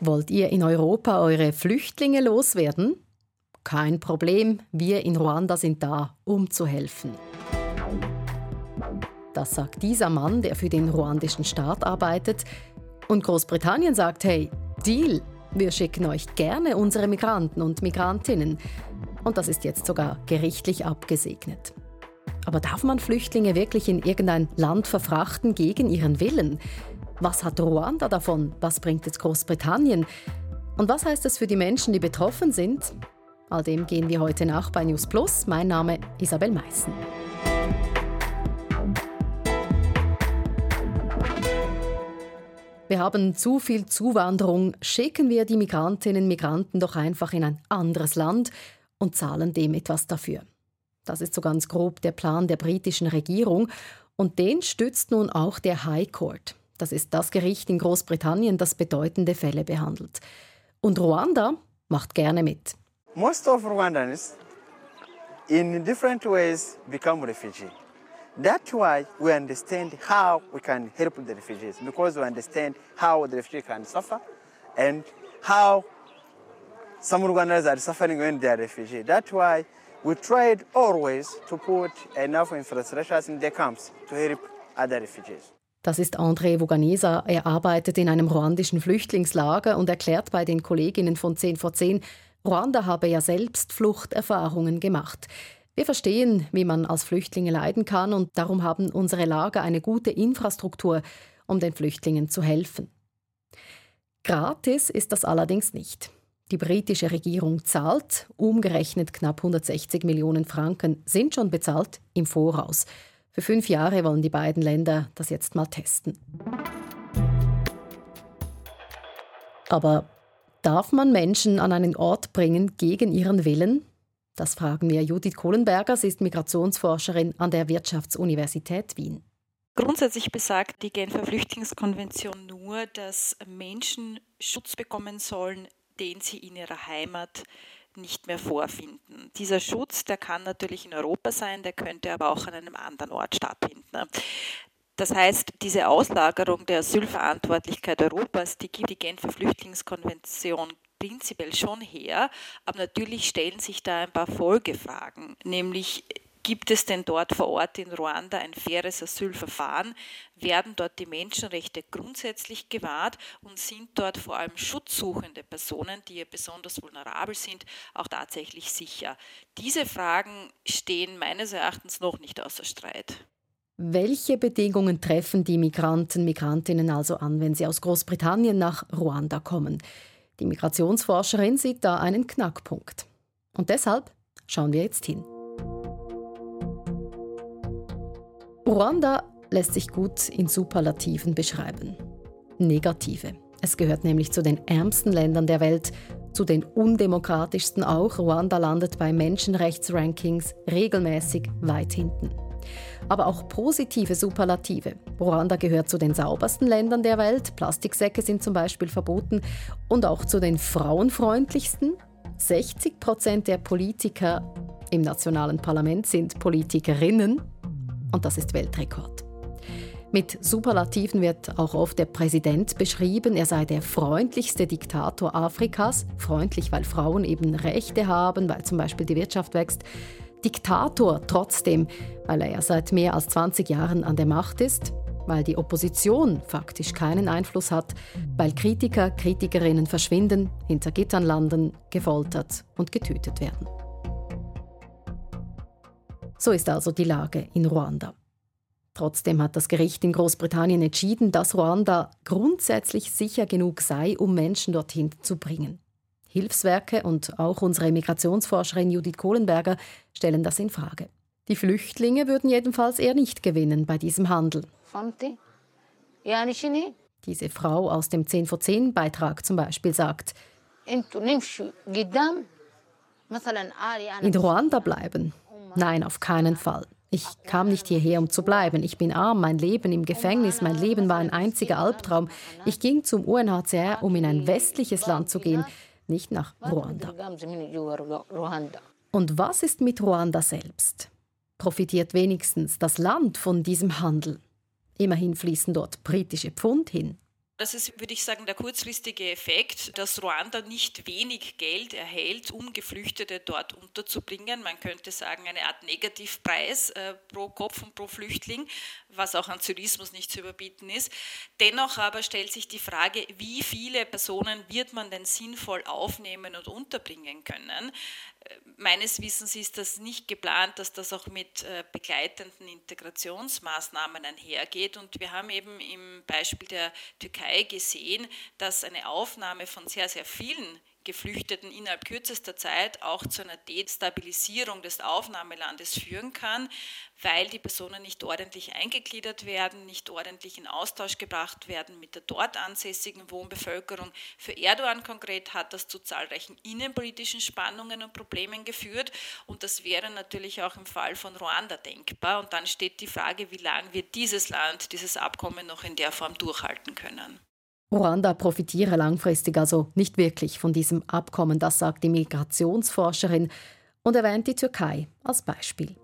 Wollt ihr in Europa eure Flüchtlinge loswerden? Kein Problem, wir in Ruanda sind da, um zu helfen. Das sagt dieser Mann, der für den ruandischen Staat arbeitet. Und Großbritannien sagt, hey, Deal, wir schicken euch gerne unsere Migranten und Migrantinnen. Und das ist jetzt sogar gerichtlich abgesegnet. Aber darf man Flüchtlinge wirklich in irgendein Land verfrachten gegen ihren Willen? Was hat Ruanda davon? Was bringt jetzt Großbritannien? Und was heißt das für die Menschen, die betroffen sind? All dem gehen wir heute nach bei News Plus. Mein Name Isabel Meissen. Wir haben zu viel Zuwanderung. Schicken wir die Migrantinnen und Migranten doch einfach in ein anderes Land und zahlen dem etwas dafür. Das ist so ganz grob der Plan der britischen Regierung und den stützt nun auch der High Court. Das ist das Gericht in Großbritannien, das bedeutende Fälle behandelt. Und Ruanda macht gerne mit. Most of Rwandans in different ways become refugees. That's why we understand how we can help the refugees because we understand how the refugees can suffer and how some Rwandans are suffering when they are refugees. That's why we tried always to put enough infrastructure in the camps to help other refugees. Das ist André Voganesa. Er arbeitet in einem ruandischen Flüchtlingslager und erklärt bei den Kolleginnen von 10 vor 10, Ruanda habe ja selbst Fluchterfahrungen gemacht. Wir verstehen, wie man als Flüchtlinge leiden kann und darum haben unsere Lager eine gute Infrastruktur, um den Flüchtlingen zu helfen. Gratis ist das allerdings nicht. Die britische Regierung zahlt, umgerechnet knapp 160 Millionen Franken sind schon bezahlt im Voraus. Für fünf Jahre wollen die beiden Länder das jetzt mal testen. Aber darf man Menschen an einen Ort bringen gegen ihren Willen? Das fragen wir Judith Kohlenberger. Sie ist Migrationsforscherin an der Wirtschaftsuniversität Wien. Grundsätzlich besagt die Genfer Flüchtlingskonvention nur, dass Menschen Schutz bekommen sollen, den sie in ihrer Heimat nicht mehr vorfinden. Dieser Schutz, der kann natürlich in Europa sein, der könnte aber auch an einem anderen Ort stattfinden. Das heißt, diese Auslagerung der Asylverantwortlichkeit Europas, die gibt die Genfer Flüchtlingskonvention prinzipiell schon her, aber natürlich stellen sich da ein paar Folgefragen, nämlich Gibt es denn dort vor Ort in Ruanda ein faires Asylverfahren? Werden dort die Menschenrechte grundsätzlich gewahrt und sind dort vor allem schutzsuchende Personen, die besonders vulnerabel sind, auch tatsächlich sicher? Diese Fragen stehen meines Erachtens noch nicht außer Streit. Welche Bedingungen treffen die Migranten, Migrantinnen also an, wenn sie aus Großbritannien nach Ruanda kommen? Die Migrationsforscherin sieht da einen Knackpunkt. Und deshalb schauen wir jetzt hin. Ruanda lässt sich gut in Superlativen beschreiben. Negative. Es gehört nämlich zu den ärmsten Ländern der Welt, zu den undemokratischsten auch. Ruanda landet bei Menschenrechtsrankings regelmäßig weit hinten aber auch positive Superlative. Ruanda gehört zu den saubersten Ländern der Welt, Plastiksäcke sind zum Beispiel verboten und auch zu den frauenfreundlichsten. 60 Prozent der Politiker im nationalen Parlament sind Politikerinnen und das ist Weltrekord. Mit Superlativen wird auch oft der Präsident beschrieben, er sei der freundlichste Diktator Afrikas. Freundlich, weil Frauen eben Rechte haben, weil zum Beispiel die Wirtschaft wächst. Diktator trotzdem, weil er ja seit mehr als 20 Jahren an der Macht ist, weil die Opposition faktisch keinen Einfluss hat, weil Kritiker, Kritikerinnen verschwinden, hinter Gittern landen, gefoltert und getötet werden. So ist also die Lage in Ruanda. Trotzdem hat das Gericht in Großbritannien entschieden, dass Ruanda grundsätzlich sicher genug sei, um Menschen dorthin zu bringen. Hilfswerke und auch unsere Migrationsforscherin Judith Kohlenberger stellen das in Frage. Die Flüchtlinge würden jedenfalls eher nicht gewinnen bei diesem Handel. Diese Frau aus dem 10 vor 10 Beitrag zum Beispiel sagt, in Ruanda bleiben? Nein, auf keinen Fall. Ich kam nicht hierher, um zu bleiben. Ich bin arm, mein Leben im Gefängnis, mein Leben war ein einziger Albtraum. Ich ging zum UNHCR, um in ein westliches Land zu gehen nicht nach Ruanda. Und was ist mit Ruanda selbst? Profitiert wenigstens das Land von diesem Handel? Immerhin fließen dort britische Pfund hin. Das ist, würde ich sagen, der kurzfristige Effekt, dass Ruanda nicht wenig Geld erhält, um Geflüchtete dort unterzubringen. Man könnte sagen, eine Art Negativpreis äh, pro Kopf und pro Flüchtling, was auch an Zynismus nicht zu überbieten ist. Dennoch aber stellt sich die Frage, wie viele Personen wird man denn sinnvoll aufnehmen und unterbringen können? Meines Wissens ist das nicht geplant, dass das auch mit äh, begleitenden Integrationsmaßnahmen einhergeht. Und wir haben eben im Beispiel der Türkei gesehen, dass eine Aufnahme von sehr, sehr vielen Geflüchteten innerhalb kürzester Zeit auch zu einer Destabilisierung des Aufnahmelandes führen kann, weil die Personen nicht ordentlich eingegliedert werden, nicht ordentlich in Austausch gebracht werden mit der dort ansässigen Wohnbevölkerung. Für Erdogan konkret hat das zu zahlreichen innenpolitischen Spannungen und Problemen geführt und das wäre natürlich auch im Fall von Ruanda denkbar. Und dann steht die Frage, wie lange wird dieses Land dieses Abkommen noch in der Form durchhalten können. Ruanda profitiere langfristig also nicht wirklich von diesem Abkommen, das sagt die Migrationsforscherin und erwähnt die Türkei als Beispiel.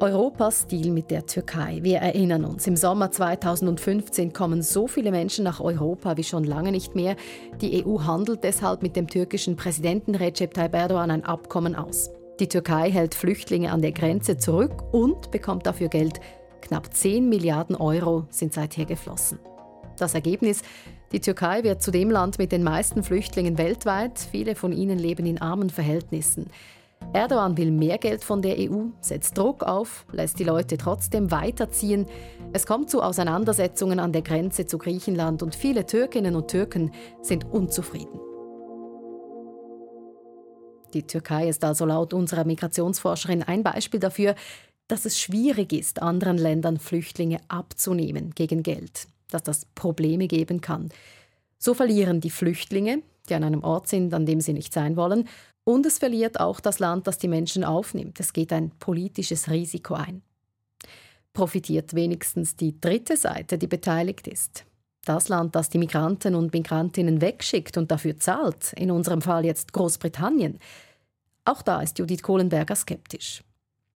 Europas Deal mit der Türkei. Wir erinnern uns, im Sommer 2015 kommen so viele Menschen nach Europa wie schon lange nicht mehr. Die EU handelt deshalb mit dem türkischen Präsidenten Recep Tayyip Erdogan ein Abkommen aus. Die Türkei hält Flüchtlinge an der Grenze zurück und bekommt dafür Geld Knapp 10 Milliarden Euro sind seither geflossen. Das Ergebnis? Die Türkei wird zu dem Land mit den meisten Flüchtlingen weltweit. Viele von ihnen leben in armen Verhältnissen. Erdogan will mehr Geld von der EU, setzt Druck auf, lässt die Leute trotzdem weiterziehen. Es kommt zu Auseinandersetzungen an der Grenze zu Griechenland und viele Türkinnen und Türken sind unzufrieden. Die Türkei ist also laut unserer Migrationsforscherin ein Beispiel dafür, dass es schwierig ist, anderen Ländern Flüchtlinge abzunehmen gegen Geld, dass das Probleme geben kann. So verlieren die Flüchtlinge, die an einem Ort sind, an dem sie nicht sein wollen, und es verliert auch das Land, das die Menschen aufnimmt. Es geht ein politisches Risiko ein. Profitiert wenigstens die dritte Seite, die beteiligt ist. Das Land, das die Migranten und Migrantinnen wegschickt und dafür zahlt, in unserem Fall jetzt Großbritannien. Auch da ist Judith Kohlenberger skeptisch.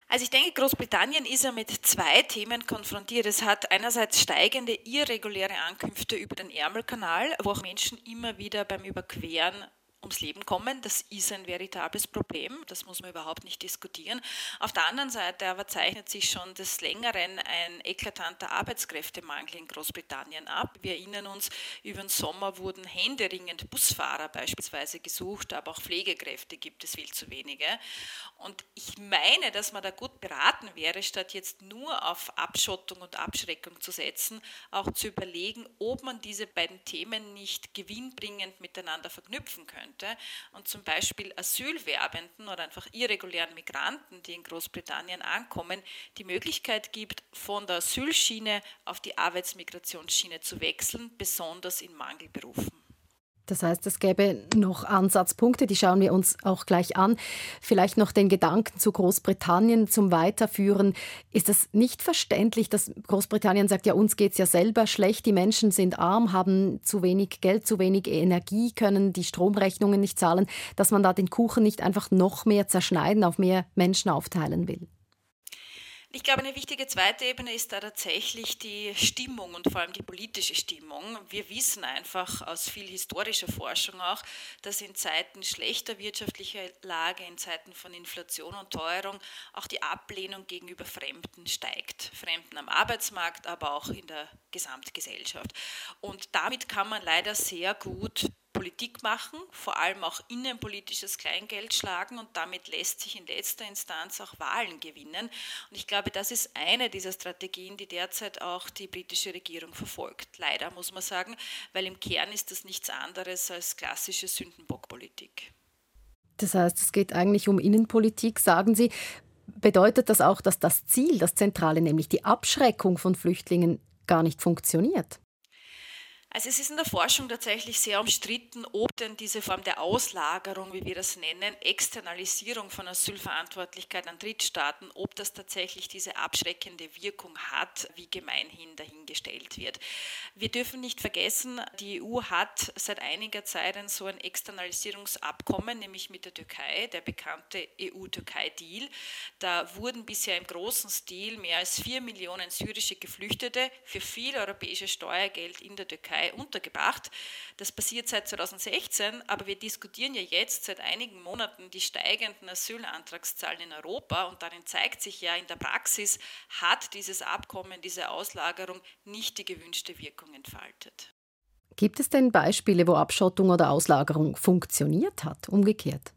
Also ich denke, Großbritannien ist ja mit zwei Themen konfrontiert. Es hat einerseits steigende irreguläre Ankünfte über den Ärmelkanal, wo auch Menschen immer wieder beim Überqueren ums Leben kommen. Das ist ein veritables Problem, das muss man überhaupt nicht diskutieren. Auf der anderen Seite aber zeichnet sich schon des Längeren ein eklatanter Arbeitskräftemangel in Großbritannien ab. Wir erinnern uns, über den Sommer wurden händeringend Busfahrer beispielsweise gesucht, aber auch Pflegekräfte gibt es viel zu wenige. Und ich meine, dass man da gut beraten wäre, statt jetzt nur auf Abschottung und Abschreckung zu setzen, auch zu überlegen, ob man diese beiden Themen nicht gewinnbringend miteinander verknüpfen könnte könnte und zum Beispiel Asylwerbenden oder einfach irregulären Migranten, die in Großbritannien ankommen, die Möglichkeit gibt, von der Asylschiene auf die Arbeitsmigrationsschiene zu wechseln, besonders in Mangelberufen. Das heißt, es gäbe noch Ansatzpunkte, die schauen wir uns auch gleich an. Vielleicht noch den Gedanken zu Großbritannien zum Weiterführen. Ist es nicht verständlich, dass Großbritannien sagt, ja, uns geht es ja selber schlecht, die Menschen sind arm, haben zu wenig Geld, zu wenig Energie, können die Stromrechnungen nicht zahlen, dass man da den Kuchen nicht einfach noch mehr zerschneiden, auf mehr Menschen aufteilen will? Ich glaube, eine wichtige zweite Ebene ist da tatsächlich die Stimmung und vor allem die politische Stimmung. Wir wissen einfach aus viel historischer Forschung auch, dass in Zeiten schlechter wirtschaftlicher Lage, in Zeiten von Inflation und Teuerung auch die Ablehnung gegenüber Fremden steigt. Fremden am Arbeitsmarkt, aber auch in der Gesamtgesellschaft. Und damit kann man leider sehr gut Politik machen, vor allem auch innenpolitisches Kleingeld schlagen und damit lässt sich in letzter Instanz auch Wahlen gewinnen. Und ich glaube, das ist eine dieser Strategien, die derzeit auch die britische Regierung verfolgt. Leider muss man sagen, weil im Kern ist das nichts anderes als klassische Sündenbockpolitik. Das heißt, es geht eigentlich um Innenpolitik, sagen Sie. Bedeutet das auch, dass das Ziel, das Zentrale, nämlich die Abschreckung von Flüchtlingen, gar nicht funktioniert? Also es ist in der Forschung tatsächlich sehr umstritten, ob denn diese Form der Auslagerung, wie wir das nennen, Externalisierung von Asylverantwortlichkeit an Drittstaaten, ob das tatsächlich diese abschreckende Wirkung hat, wie gemeinhin dahingestellt wird. Wir dürfen nicht vergessen, die EU hat seit einiger Zeit ein so ein Externalisierungsabkommen, nämlich mit der Türkei, der bekannte EU-Türkei-Deal. Da wurden bisher im großen Stil mehr als vier Millionen syrische Geflüchtete für viel europäisches Steuergeld in der Türkei Türkei untergebracht. Das passiert seit 2016, aber wir diskutieren ja jetzt seit einigen Monaten die steigenden Asylantragszahlen in Europa und darin zeigt sich ja in der Praxis, hat dieses Abkommen, diese Auslagerung nicht die gewünschte Wirkung entfaltet. Gibt es denn Beispiele, wo Abschottung oder Auslagerung funktioniert hat, umgekehrt?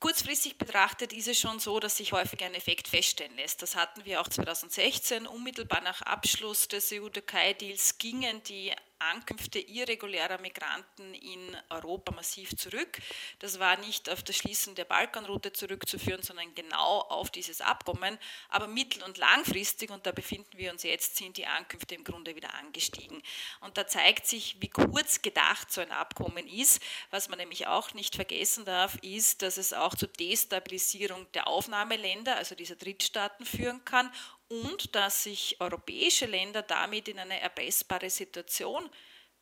Kurzfristig betrachtet ist es schon so, dass sich häufig ein Effekt feststellen lässt. Das hatten wir auch 2016. Unmittelbar nach Abschluss des EU-Türkei-Deals gingen die Ankünfte irregulärer Migranten in Europa massiv zurück. Das war nicht auf das Schließen der Balkanroute zurückzuführen, sondern genau auf dieses Abkommen. Aber mittel- und langfristig, und da befinden wir uns jetzt, sind die Ankünfte im Grunde wieder angestiegen. Und da zeigt sich, wie kurz gedacht so ein Abkommen ist. Was man nämlich auch nicht vergessen darf, ist, dass es auch zur Destabilisierung der Aufnahmeländer, also dieser Drittstaaten, führen kann und dass sich europäische Länder damit in eine erpressbare Situation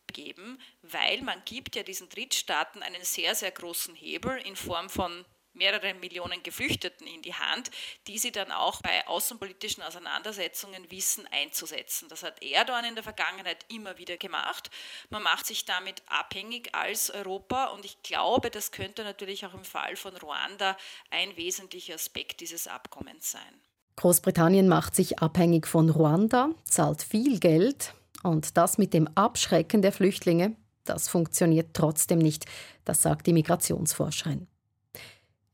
begeben, weil man gibt ja diesen Drittstaaten einen sehr, sehr großen Hebel in Form von mehreren Millionen Geflüchteten in die Hand, die sie dann auch bei außenpolitischen Auseinandersetzungen wissen einzusetzen. Das hat Erdogan in der Vergangenheit immer wieder gemacht. Man macht sich damit abhängig als Europa und ich glaube, das könnte natürlich auch im Fall von Ruanda ein wesentlicher Aspekt dieses Abkommens sein. Großbritannien macht sich abhängig von Ruanda, zahlt viel Geld und das mit dem Abschrecken der Flüchtlinge, das funktioniert trotzdem nicht, das sagt die Migrationsforscherin.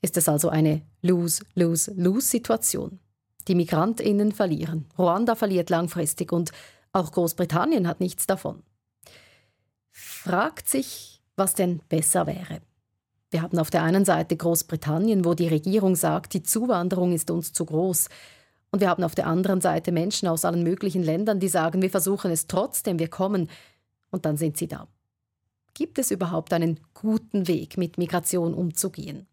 Ist es also eine Lose-Lose-Lose-Situation? Die Migrantinnen verlieren, Ruanda verliert langfristig und auch Großbritannien hat nichts davon. Fragt sich, was denn besser wäre. Wir haben auf der einen Seite Großbritannien, wo die Regierung sagt, die Zuwanderung ist uns zu groß. Und wir haben auf der anderen Seite Menschen aus allen möglichen Ländern, die sagen, wir versuchen es trotzdem, wir kommen. Und dann sind sie da. Gibt es überhaupt einen guten Weg, mit Migration umzugehen?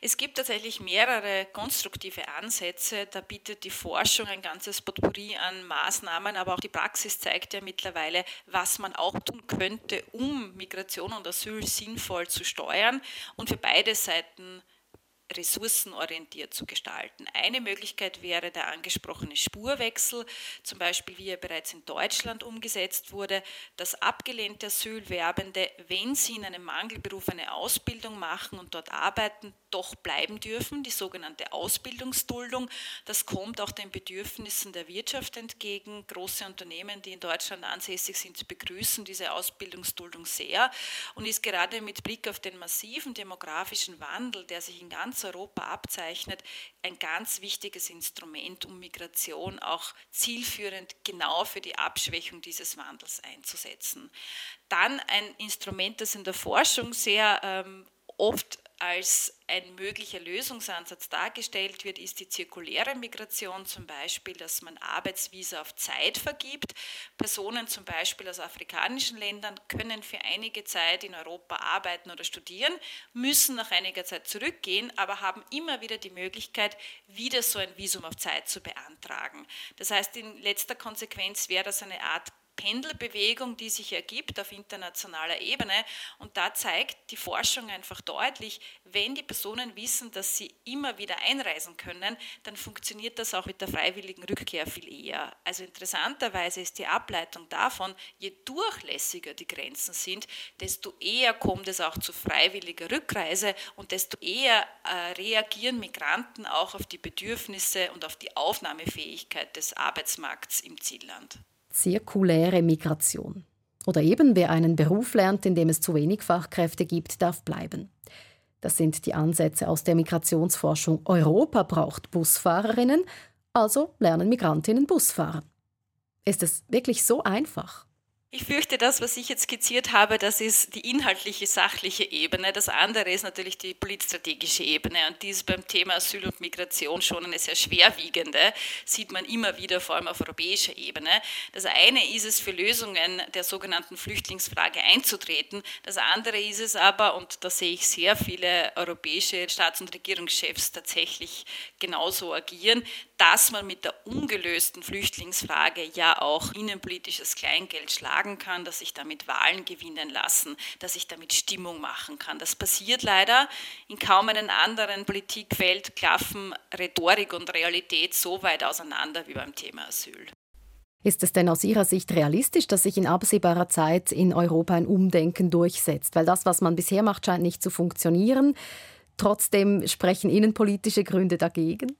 Es gibt tatsächlich mehrere konstruktive Ansätze. Da bietet die Forschung ein ganzes Potpourri an Maßnahmen, aber auch die Praxis zeigt ja mittlerweile, was man auch tun könnte, um Migration und Asyl sinnvoll zu steuern und für beide Seiten ressourcenorientiert zu gestalten. Eine Möglichkeit wäre der angesprochene Spurwechsel, zum Beispiel wie er bereits in Deutschland umgesetzt wurde, dass abgelehnte Asylwerbende, wenn sie in einem Mangelberuf eine Ausbildung machen und dort arbeiten, doch bleiben dürfen, die sogenannte Ausbildungsduldung. Das kommt auch den Bedürfnissen der Wirtschaft entgegen. Große Unternehmen, die in Deutschland ansässig sind, begrüßen diese Ausbildungsduldung sehr und ist gerade mit Blick auf den massiven demografischen Wandel, der sich in ganz Europa abzeichnet, ein ganz wichtiges Instrument, um Migration auch zielführend genau für die Abschwächung dieses Wandels einzusetzen. Dann ein Instrument, das in der Forschung sehr ähm, oft als ein möglicher Lösungsansatz dargestellt wird, ist die zirkuläre Migration zum Beispiel, dass man Arbeitsvisa auf Zeit vergibt. Personen zum Beispiel aus afrikanischen Ländern können für einige Zeit in Europa arbeiten oder studieren, müssen nach einiger Zeit zurückgehen, aber haben immer wieder die Möglichkeit, wieder so ein Visum auf Zeit zu beantragen. Das heißt, in letzter Konsequenz wäre das eine Art Pendelbewegung, die sich ergibt auf internationaler Ebene. Und da zeigt die Forschung einfach deutlich, wenn die Personen wissen, dass sie immer wieder einreisen können, dann funktioniert das auch mit der freiwilligen Rückkehr viel eher. Also interessanterweise ist die Ableitung davon, je durchlässiger die Grenzen sind, desto eher kommt es auch zu freiwilliger Rückreise und desto eher äh, reagieren Migranten auch auf die Bedürfnisse und auf die Aufnahmefähigkeit des Arbeitsmarkts im Zielland zirkuläre Migration. Oder eben wer einen Beruf lernt, in dem es zu wenig Fachkräfte gibt, darf bleiben. Das sind die Ansätze aus der Migrationsforschung. Europa braucht Busfahrerinnen, also lernen Migrantinnen Busfahren. Ist es wirklich so einfach? Ich fürchte, das, was ich jetzt skizziert habe, das ist die inhaltliche, sachliche Ebene. Das andere ist natürlich die politstrategische Ebene. Und die ist beim Thema Asyl und Migration schon eine sehr schwerwiegende, sieht man immer wieder, vor allem auf europäischer Ebene. Das eine ist es, für Lösungen der sogenannten Flüchtlingsfrage einzutreten. Das andere ist es aber, und da sehe ich sehr viele europäische Staats- und Regierungschefs tatsächlich genauso agieren, dass man mit der ungelösten Flüchtlingsfrage ja auch innenpolitisches Kleingeld schlagen kann, dass sich damit Wahlen gewinnen lassen, dass sich damit Stimmung machen kann. Das passiert leider. In kaum einem anderen Politikfeld klaffen Rhetorik und Realität so weit auseinander wie beim Thema Asyl. Ist es denn aus Ihrer Sicht realistisch, dass sich in absehbarer Zeit in Europa ein Umdenken durchsetzt? Weil das, was man bisher macht, scheint nicht zu funktionieren. Trotzdem sprechen innenpolitische Gründe dagegen?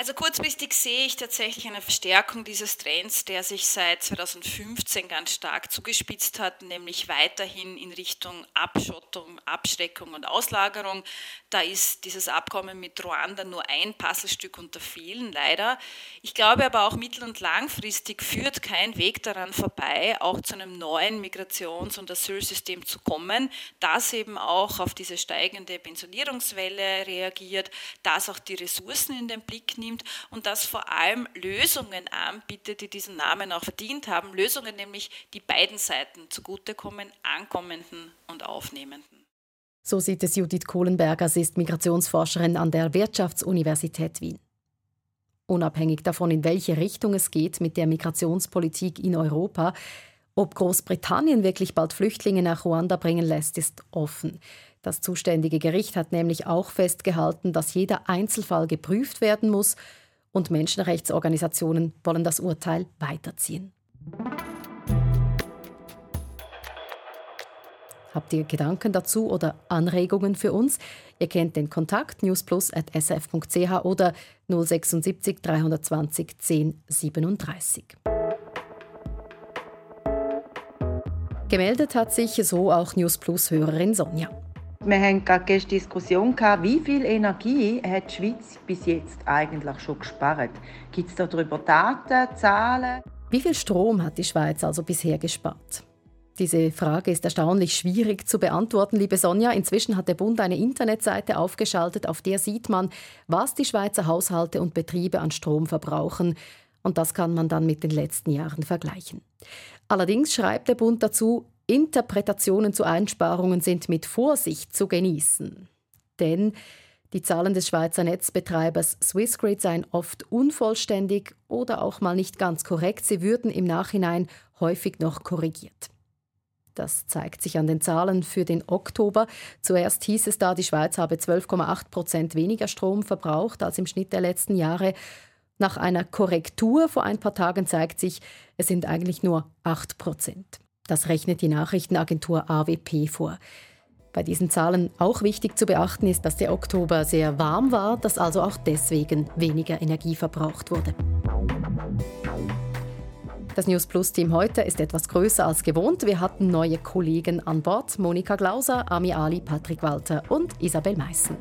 Also kurzfristig sehe ich tatsächlich eine Verstärkung dieses Trends, der sich seit 2015 ganz stark zugespitzt hat, nämlich weiterhin in Richtung Abschottung, Abschreckung und Auslagerung. Da ist dieses Abkommen mit Ruanda nur ein Puzzlestück unter vielen, leider. Ich glaube aber auch mittel- und langfristig führt kein Weg daran vorbei, auch zu einem neuen Migrations- und Asylsystem zu kommen, das eben auch auf diese steigende Pensionierungswelle reagiert, das auch die Ressourcen in den Blick nimmt nimmt und das vor allem Lösungen anbietet, die diesen Namen auch verdient haben. Lösungen nämlich, die beiden Seiten zugutekommen, Ankommenden und Aufnehmenden. So sieht es Judith Kohlenberger. Sie ist Migrationsforscherin an der Wirtschaftsuniversität Wien. Unabhängig davon, in welche Richtung es geht mit der Migrationspolitik in Europa, ob Großbritannien wirklich bald Flüchtlinge nach Ruanda bringen lässt, ist offen. Das zuständige Gericht hat nämlich auch festgehalten, dass jeder Einzelfall geprüft werden muss und Menschenrechtsorganisationen wollen das Urteil weiterziehen. Habt ihr Gedanken dazu oder Anregungen für uns? Ihr kennt den Kontakt newsplus.sf.ch oder 076 320 1037. Gemeldet hat sich so auch News Plus Hörerin Sonja. Wir haben gerade gestern Diskussion gehabt, wie viel Energie hat die Schweiz bis jetzt eigentlich schon gespart? Gibt es darüber Daten, Zahlen? Wie viel Strom hat die Schweiz also bisher gespart? Diese Frage ist erstaunlich schwierig zu beantworten, liebe Sonja. Inzwischen hat der Bund eine Internetseite aufgeschaltet, auf der sieht man, was die Schweizer Haushalte und Betriebe an Strom verbrauchen. Und das kann man dann mit den letzten Jahren vergleichen. Allerdings schreibt der Bund dazu, Interpretationen zu Einsparungen sind mit Vorsicht zu genießen. Denn die Zahlen des Schweizer Netzbetreibers Swissgrid seien oft unvollständig oder auch mal nicht ganz korrekt. Sie würden im Nachhinein häufig noch korrigiert. Das zeigt sich an den Zahlen für den Oktober. Zuerst hieß es da, die Schweiz habe 12,8 Prozent weniger Strom verbraucht als im Schnitt der letzten Jahre. Nach einer Korrektur vor ein paar Tagen zeigt sich, es sind eigentlich nur 8 Prozent. Das rechnet die Nachrichtenagentur AWP vor. Bei diesen Zahlen auch wichtig zu beachten ist, dass der Oktober sehr warm war, dass also auch deswegen weniger Energie verbraucht wurde. Das News Plus Team heute ist etwas größer als gewohnt. Wir hatten neue Kollegen an Bord: Monika Glauser, Ami Ali, Patrick Walter und Isabel Meissen.